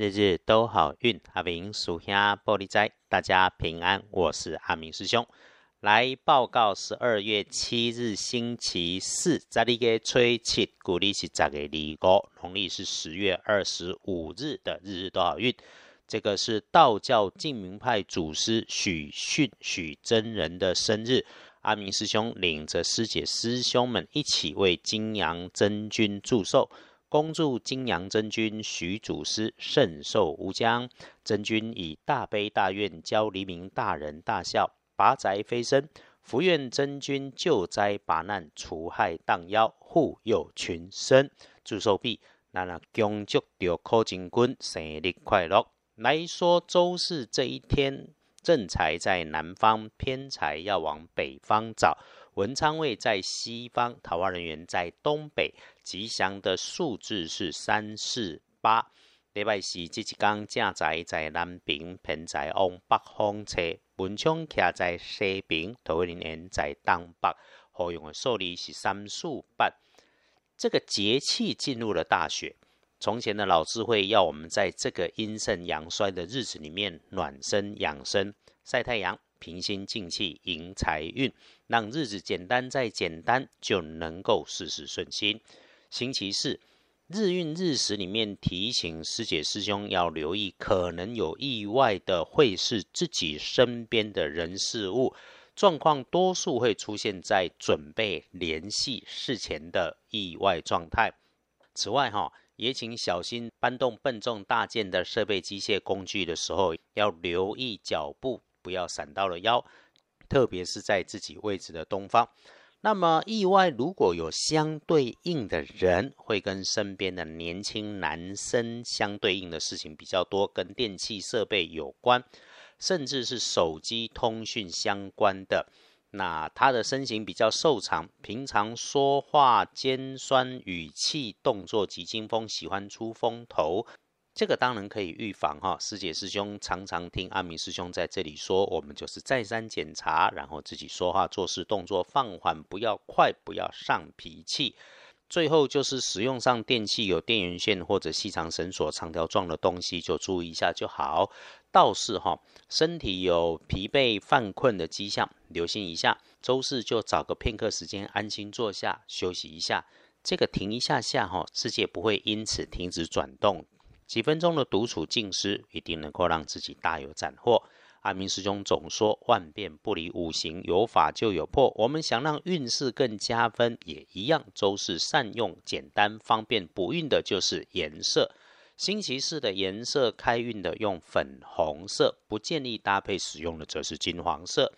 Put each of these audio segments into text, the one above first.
日日都好运。阿明属下玻璃斋，大家平安。我是阿明师兄，来报告十二月七日星期四，在你个吹七，古历是十月二五，农历是十月二十五日的日日都好运。这个是道教净明派祖师许逊许真人的生日。阿明师兄领着师姐师兄们一起为金阳真君祝寿，恭祝金阳真君许祖师圣寿无疆。真君以大悲大愿教黎明大人大孝，拔宅飞升，福愿真君救灾拔难，除害荡妖，护佑群生。祝寿毕，那那恭祝着柯金君生日快乐。来说周四这一天。正财在南方，偏财要往北方找。文昌位在西方，桃花人员在东北。吉祥的数字是三四八。礼拜四这一天，正财在南边，偏财往北方车。文昌徛在西边，桃花人员在东北。可用的数字是三四八。这个节气进入了大雪。从前的老智慧要我们在这个阴盛阳衰的日子里面暖身养生、晒太阳、平心静气、迎财运，让日子简单再简单，就能够事事顺心。星期四日运日时里面提醒师姐师兄要留意，可能有意外的会是自己身边的人事物状况，多数会出现在准备联系事前的意外状态。此外，哈。也请小心搬动笨重大件的设备、机械工具的时候，要留意脚步，不要闪到了腰，特别是在自己位置的东方。那么意外如果有相对应的人，会跟身边的年轻男生相对应的事情比较多，跟电器设备有关，甚至是手机通讯相关的。那他的身形比较瘦长，平常说话尖酸，语气动作急惊风，喜欢出风头，这个当然可以预防哈。师姐师兄常常听阿明师兄在这里说，我们就是再三检查，然后自己说话做事动作放缓，不要快，不要上脾气。最后就是使用上电器有电源线或者细长绳索、长条状的东西，就注意一下就好。倒是哈，身体有疲惫犯困的迹象，留心一下。周四就找个片刻时间安心坐下休息一下。这个停一下下哈，世界不会因此停止转动。几分钟的独处静思，一定能够让自己大有斩获。阿明师兄总说万变不离五行，有法就有破。我们想让运势更加分，也一样。周四善用简单方便补运的就是颜色。星期四的颜色开运的用粉红色，不建议搭配使用的则是金黄色。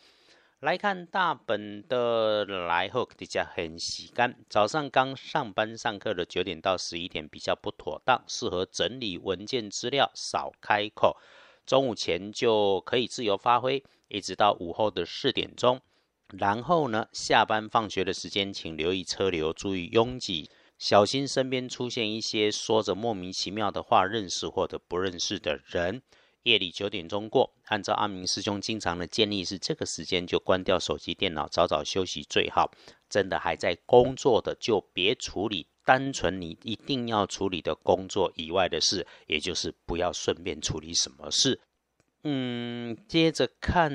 来看大本的来后，大家很洗干。早上刚上班上课的九点到十一点比较不妥当，适合整理文件资料，少开口。中午前就可以自由发挥，一直到午后的四点钟。然后呢，下班放学的时间，请留意车流，注意拥挤。小心身边出现一些说着莫名其妙的话，认识或者不认识的人。夜里九点钟过，按照阿明师兄经常的建议，是这个时间就关掉手机、电脑，早早休息最好。真的还在工作的，就别处理单纯你一定要处理的工作以外的事，也就是不要顺便处理什么事。嗯，接着看，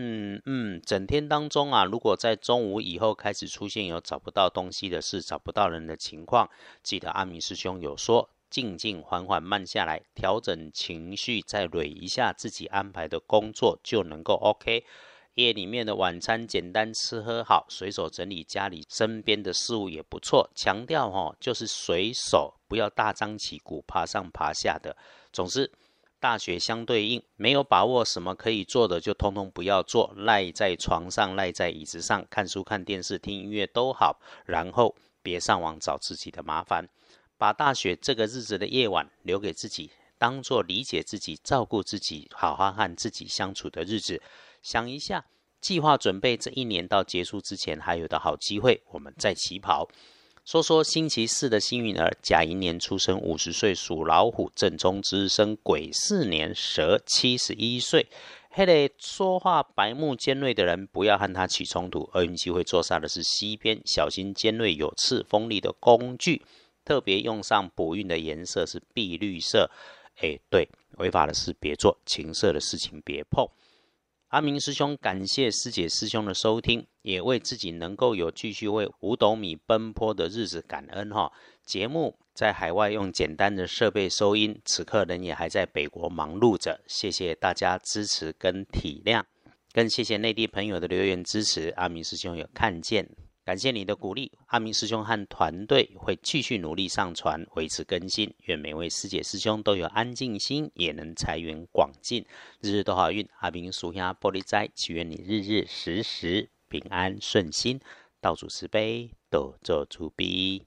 嗯，整天当中啊，如果在中午以后开始出现有找不到东西的事、找不到人的情况，记得阿明师兄有说，静静缓缓慢下来，调整情绪，再捋一下自己安排的工作，就能够 OK。夜里面的晚餐简单吃喝好，随手整理家里身边的事物也不错。强调哦，就是随手，不要大张旗鼓、爬上爬下的。总之。大学相对应，没有把握什么可以做的，就通通不要做，赖在床上，赖在椅子上，看书、看电视、听音乐都好，然后别上网找自己的麻烦，把大雪这个日子的夜晚留给自己，当做理解自己、照顾自己、好好和自己相处的日子。想一下，计划准备这一年到结束之前还有的好机会，我们再起跑。说说星期四的幸运儿，甲寅年出生，五十岁属老虎，正中之生癸巳年蛇，七十一岁。嘿嘞，说话白目尖锐的人，不要和他起冲突。厄运机会坐煞的是西边，小心尖锐有刺锋利的工具。特别用上补运的颜色是碧绿色。哎，对，违法的事别做，情色的事情别碰。阿明师兄感谢师姐师兄的收听，也为自己能够有继续为五斗米奔波的日子感恩哈。节目在海外用简单的设备收音，此刻人也还在北国忙碌着，谢谢大家支持跟体谅，更谢谢内地朋友的留言支持，阿明师兄有看见。感谢你的鼓励，阿明师兄和团队会继续努力上传，维持更新。愿每位师姐师兄都有安静心，也能财源广进，日日都好运。阿明属下玻璃斋，祈愿你日日时时平安顺心，道主慈悲，多做主逼。